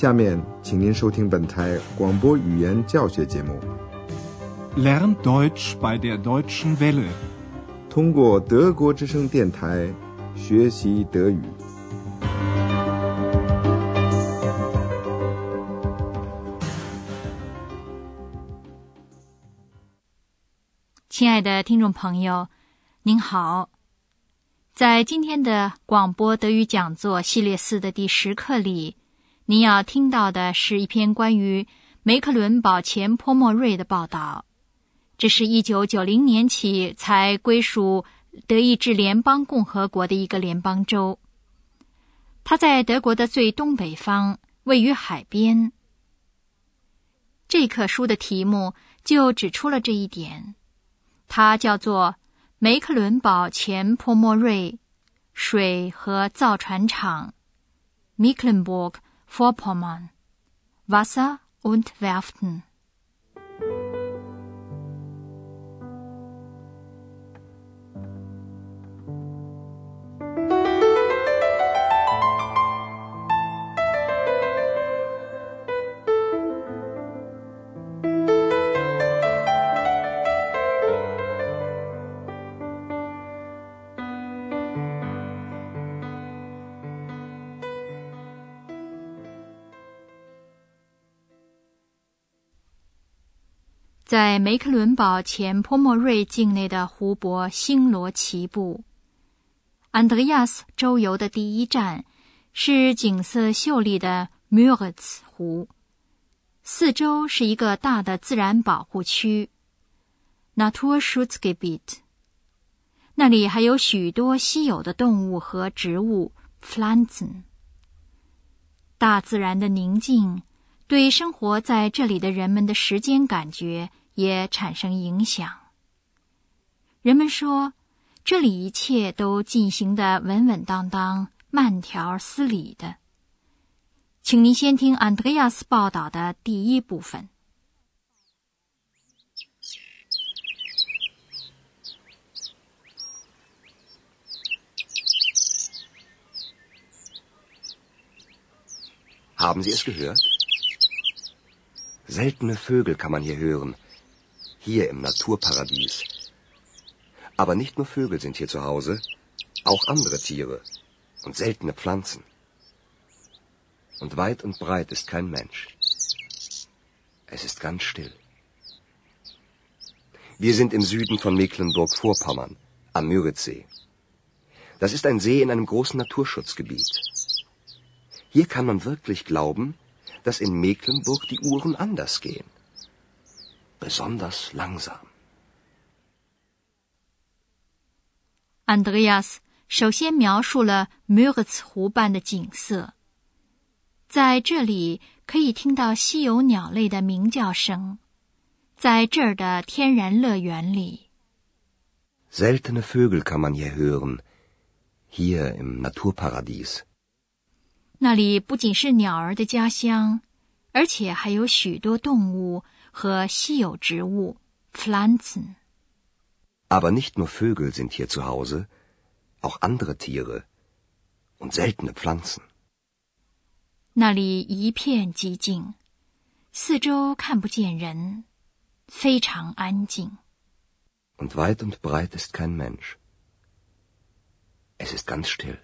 下面，请您收听本台广播语言教学节目。Lern Deutsch bei der Deutschen Welle，通过德国之声电台学习德语。亲爱的听众朋友，您好！在今天的广播德语讲座系列四的第十课里。您要听到的是一篇关于梅克伦堡前波莫瑞的报道。这是一九九零年起才归属德意志联邦共和国的一个联邦州。它在德国的最东北方，位于海边。这课书的题目就指出了这一点。它叫做梅克伦堡前波莫瑞水和造船厂 （Mecklenburg）。Vorpommern, Wasser und Werften. “在梅克伦堡前波莫瑞境内的湖泊星罗棋布，安德烈亚斯周游的第一站是景色秀丽的穆尔茨湖，四周是一个大的自然保护区 （Naturschutzgebiet），那里还有许多稀有的动物和植物 （Pflanzen）。大自然的宁静。对生活在这里的人们的时间感觉也产生影响。人们说，这里一切都进行的稳稳当当、慢条斯理的。请您先听安德烈亚斯报道的第一部分。Haben Sie es gehört? Seltene Vögel kann man hier hören. Hier im Naturparadies. Aber nicht nur Vögel sind hier zu Hause, auch andere Tiere und seltene Pflanzen. Und weit und breit ist kein Mensch. Es ist ganz still. Wir sind im Süden von Mecklenburg-Vorpommern, am Müritzsee. Das ist ein See in einem großen Naturschutzgebiet. Hier kann man wirklich glauben, dass in Mecklenburg die Uhren anders gehen. Besonders langsam. Andreas 首先描述了 Müritz 湖畔的景色，在这里可以听到稀有鸟类的鸣叫声，在这儿的天然乐园里。Seltene Vögel kann man hier hören, hier im Naturparadies. 那里不仅是鸟儿的家乡，而且还有许多动物和稀有植物 （Pflanzen）。Aber nicht nur Vögel sind hier zu Hause, auch andere Tiere und seltene Pflanzen。那里一片寂静，四周看不见人，非常安静。Und weit und breit ist kein Mensch. Es ist ganz still.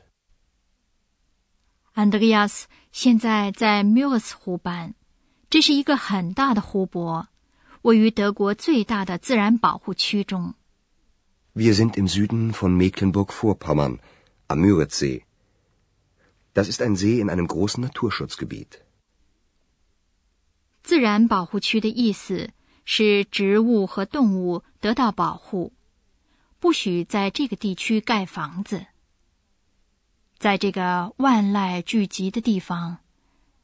安德烈亚斯现在在缪尔斯湖畔，这是一个很大的湖泊，位于德国最大的自然保护区中。Wir sind im Süden von Mecklenburg-Vorpommern am Müritzsee. Das ist ein See in einem großen Naturschutzgebiet. 自然保护区的意思是植物和动物得到保护，不许在这个地区盖房子。在这个万籁俱寂的地方，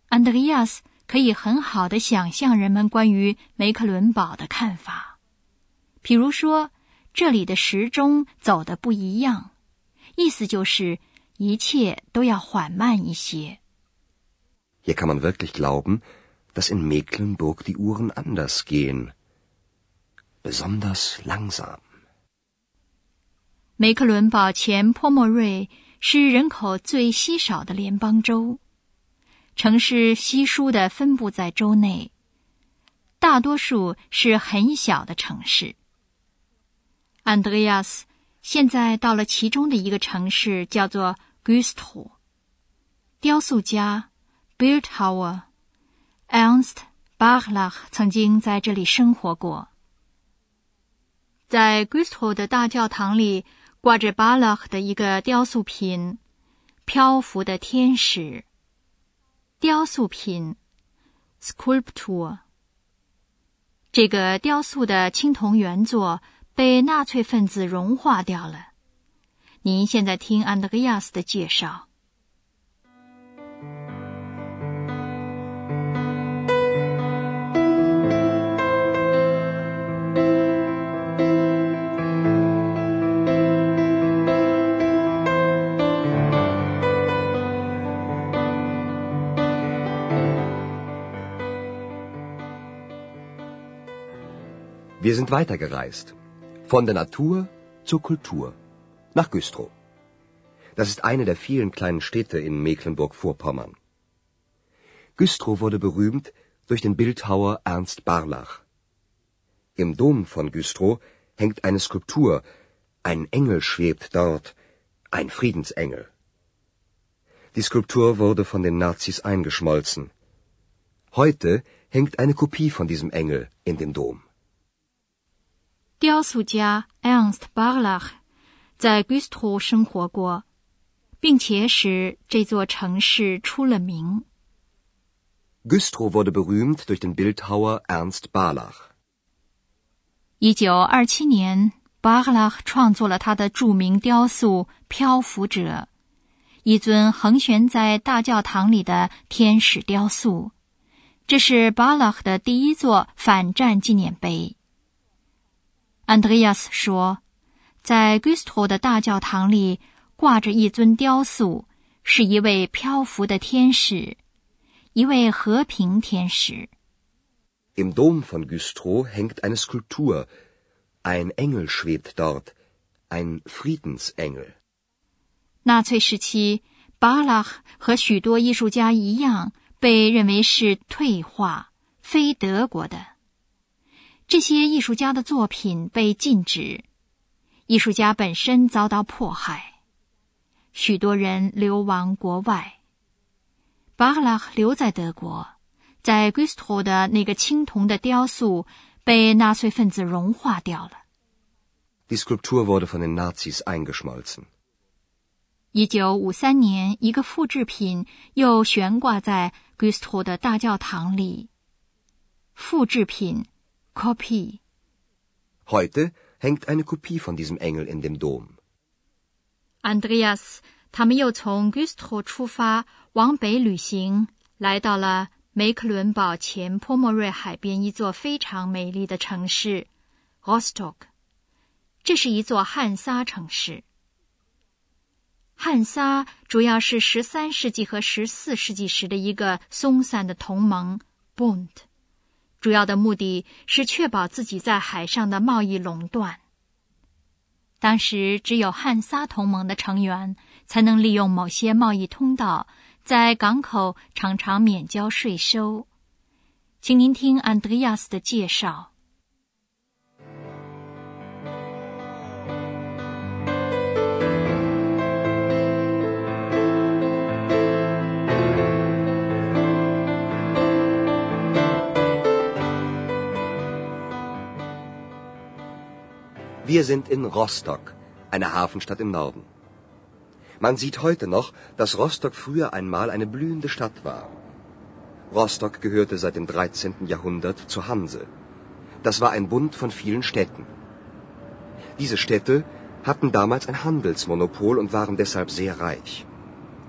安德烈亚斯可以很好的想象人们关于梅克伦堡的看法。比如说，这里的时钟走的不一样，意思就是一切都要缓慢一些。Hier kann man wirklich glauben, dass in Mecklenburg die Uhren anders gehen, besonders langsam. 梅克伦堡前波莫瑞。是人口最稀少的联邦州，城市稀疏的分布在州内，大多数是很小的城市。安德烈亚斯现在到了其中的一个城市，叫做 Gusto。雕塑家 Bildhauer Ernst Barlach 曾经在这里生活过。在 Gusto 的大教堂里挂着 Barlach 的一个雕塑品——漂浮的天使。雕塑品 （sculpture）。这个雕塑的青铜原作被纳粹分子融化掉了。您现在听安德烈亚斯的介绍。Wir sind weitergereist. Von der Natur zur Kultur. Nach Güstrow. Das ist eine der vielen kleinen Städte in Mecklenburg-Vorpommern. Güstrow wurde berühmt durch den Bildhauer Ernst Barlach. Im Dom von Güstrow hängt eine Skulptur. Ein Engel schwebt dort. Ein Friedensengel. Die Skulptur wurde von den Nazis eingeschmolzen. Heute hängt eine Kopie von diesem Engel in dem Dom. 雕塑家 Ernst Barlach 在 Güstrow 生活过，并且使这座城市出了名。Güstrow wurde berühmt durch den Bildhauer Ernst Barlach。一九二七年，Barlach 创作了他的著名雕塑《漂浮者》，一尊横悬在大教堂里的天使雕塑。这是 Barlach 的第一座反战纪念碑。安德烈亚斯说，在 Gusto 的大教堂里挂着一尊雕塑，是一位漂浮的天使，一位和平天使。Im Dom von Güstrow hängt eine Skulptur. Ein Engel schwebt dort. Ein Friedensengel. 纳粹时期，巴拉和许多艺术家一样，被认为是退化、非德国的。这些艺术家的作品被禁止，艺术家本身遭到迫害，许多人流亡国外。巴赫拉留在德国，在 Gustav 的那个青铜的雕塑被纳粹分子融化掉了。Die Skulptur wurde von den Nazis eingeschmolzen。一九五三年，一个复制品又悬挂在 Gustav 的大教堂里。复制品。Kopie. Heute hängt eine Kopie von diesem Engel in dem Dom. Andreas，他们又从 Güstrow 出发，往北旅行，来到了梅克伦堡前波莫瑞海边一座非常美丽的城市 Rostock。这是一座汉撒城市。汉撒主要是十三世纪和十四世纪时的一个松散的同盟 Bund。 主要的目的是确保自己在海上的贸易垄断。当时只有汉萨同盟的成员才能利用某些贸易通道，在港口常常免交税收。请您听安德亚斯的介绍。Wir sind in Rostock, einer Hafenstadt im Norden. Man sieht heute noch, dass Rostock früher einmal eine blühende Stadt war. Rostock gehörte seit dem 13. Jahrhundert zur Hanse. Das war ein Bund von vielen Städten. Diese Städte hatten damals ein Handelsmonopol und waren deshalb sehr reich.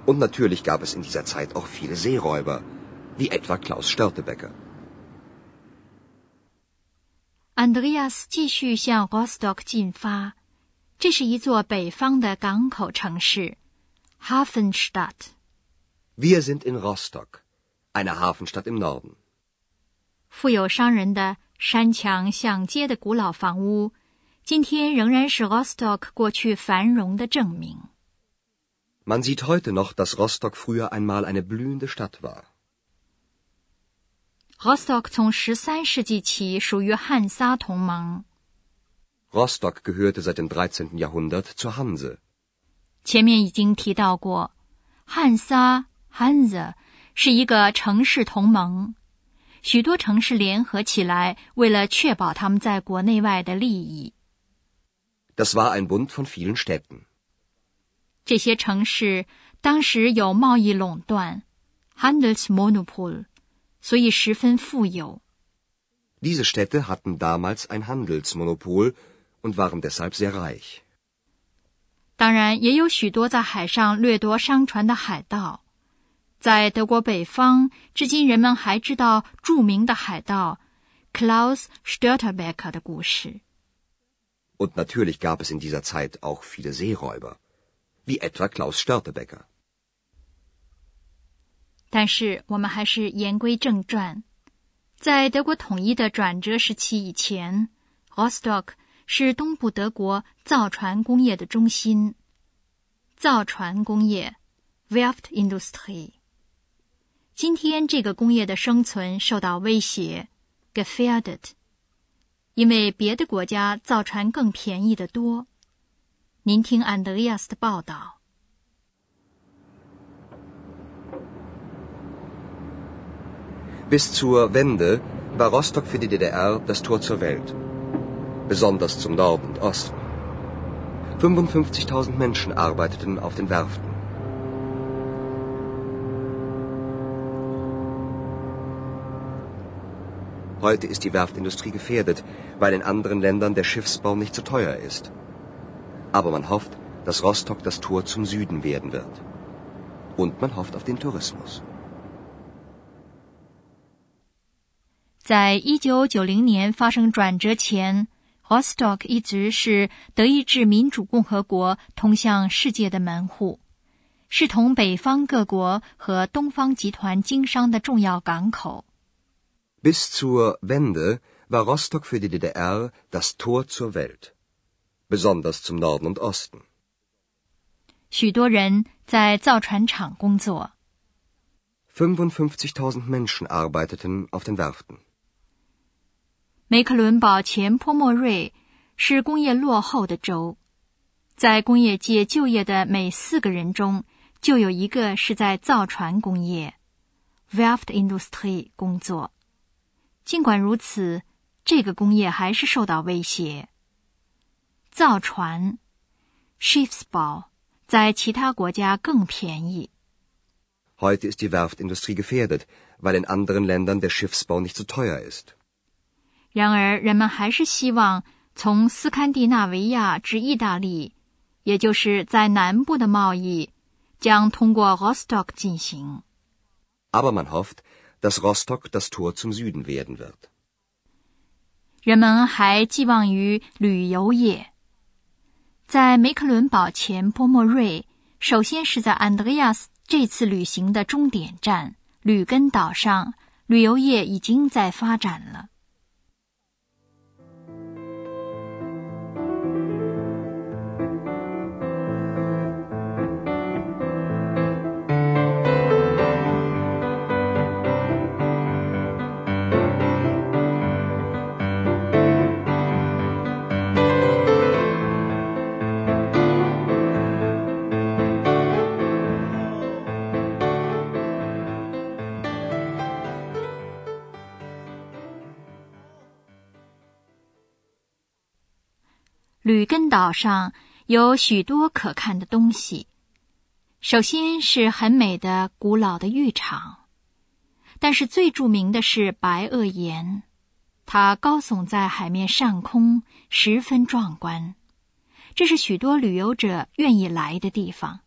Und natürlich gab es in dieser Zeit auch viele Seeräuber, wie etwa Klaus Störtebecker. Andreas 继续向 Rostock 进发，这是一座北方的港口城市，Hafenstadt。Wir sind in Rostock, eine Hafenstadt im Norden。富有商人的山墙像街的古老房屋，今天仍然是 Rostock 过去繁荣的证明。Man sieht heute noch, dass Rostock früher einmal eine blühende Stadt war。 Rostock 从十三世纪起属于汉萨同盟。Rostock gehörte seit dem 13. Jahrhundert zur Hanse. 前面已经提到过，汉萨 （Hanse） 是一个城市同盟，许多城市联合起来，为了确保他们在国内外的利益。Das war ein Bund von vielen Städten. 这些城市当时有贸易垄断 （Handelsmonopol），所以十分富有。Diese Städte hatten damals ein Handelsmonopol und waren deshalb sehr reich. 当然，也有许多在海上掠夺商船的海盗。在德国北方，至今人们还知道著名的海盗 Klaus Störtebeker 的故事。Und natürlich gab es in dieser Zeit auch viele Seeräuber, wie etwa Klaus Störtebeker. 但是我们还是言归正传，在德国统一的转折时期以前，Rostock 是东部德国造船工业的中心。造船工业 w e r f t Industry。今天这个工业的生存受到威胁 （gefährdet），因为别的国家造船更便宜得多。您听安德烈亚斯的报道。Bis zur Wende war Rostock für die DDR das Tor zur Welt. Besonders zum Norden und Osten. 55.000 Menschen arbeiteten auf den Werften. Heute ist die Werftindustrie gefährdet, weil in anderen Ländern der Schiffsbau nicht so teuer ist. Aber man hofft, dass Rostock das Tor zum Süden werden wird. Und man hofft auf den Tourismus. 在一九九零年发生转折前，Rostock 一直是德意志民主共和国通向世界的门户，是同北方各国和东方集团经商的重要港口。Bis zur Wende war Rostock für die DDR das Tor zur Welt, besonders zum Norden und Osten. 许多人在造船厂工作。55.000 Menschen arbeiteten auf den Werften. 梅克伦堡前波莫瑞是工业落后的州，在工业界就业的每四个人中，就有一个是在造船工业 （werft industry） 工作。尽管如此，这个工业还是受到威胁。造船 （Schiffsbau） 在其他国家更便宜。Heute ist die Werftindustrie gefährdet, weil in anderen Ländern der Schiffsbau nicht so teuer ist. 然而，人们还是希望从斯堪的纳维亚至意大利，也就是在南部的贸易，将通过 Rostock 进行。Aber man hofft, dass Rostock das Tor zum Süden werden wird. 人们还寄望于旅游业。在梅克伦堡前波莫瑞，首先是在安德烈亚斯这次旅行的终点站吕根岛上，旅游业已经在发展了。吕根岛上有许多可看的东西。首先是很美的古老的浴场，但是最著名的是白垩岩，它高耸在海面上空，十分壮观。这是许多旅游者愿意来的地方。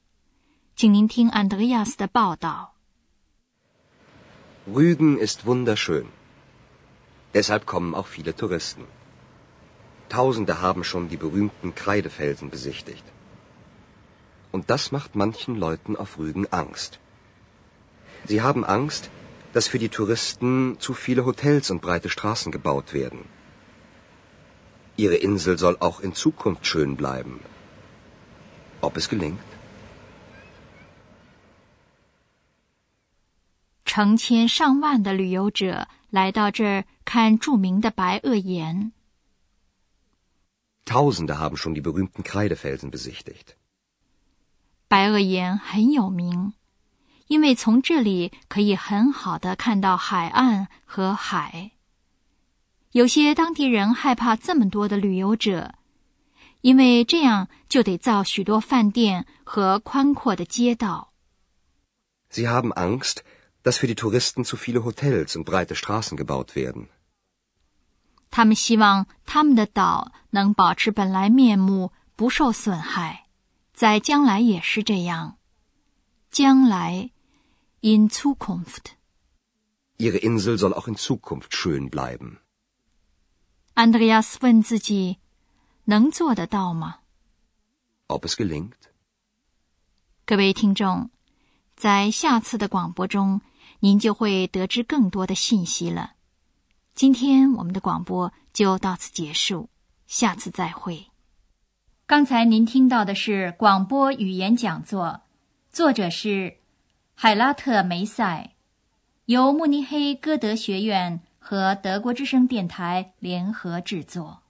请您听安德亚斯的报道。Rügen ist wunderschön. Deshalb kommen auch viele Touristen. Tausende haben schon die berühmten Kreidefelsen besichtigt. Und das macht manchen Leuten auf Rügen Angst. Sie haben Angst, dass für die Touristen zu viele Hotels und breite Straßen gebaut werden. Ihre Insel soll auch in Zukunft schön bleiben. Ob es gelingt? 成千上万的旅游者 来到这儿看着名的白垩岩。 Tausende haben schon die berühmten Kreidefelsen besichtigt. 白垩岩很有名，因为从这里可以很好的看到海岸和海。有些当地人害怕这么多的旅游者，因为这样就得造许多饭店和宽阔的街道。Sie haben Angst, dass für die Touristen zu viele Hotels und breite Straßen gebaut werden. 他们希望他们的岛能保持本来面目，不受损害，在将来也是这样。将来，in Zukunft。Ihre Insel soll auch in Zukunft schön bleiben. Andreas 问自己：能做得到吗？Ob es gelingt? 各位听众，在下次的广播中，您就会得知更多的信息了。今天我们的广播就到此结束，下次再会。刚才您听到的是广播语言讲座，作者是海拉特梅塞，由慕尼黑歌德学院和德国之声电台联合制作。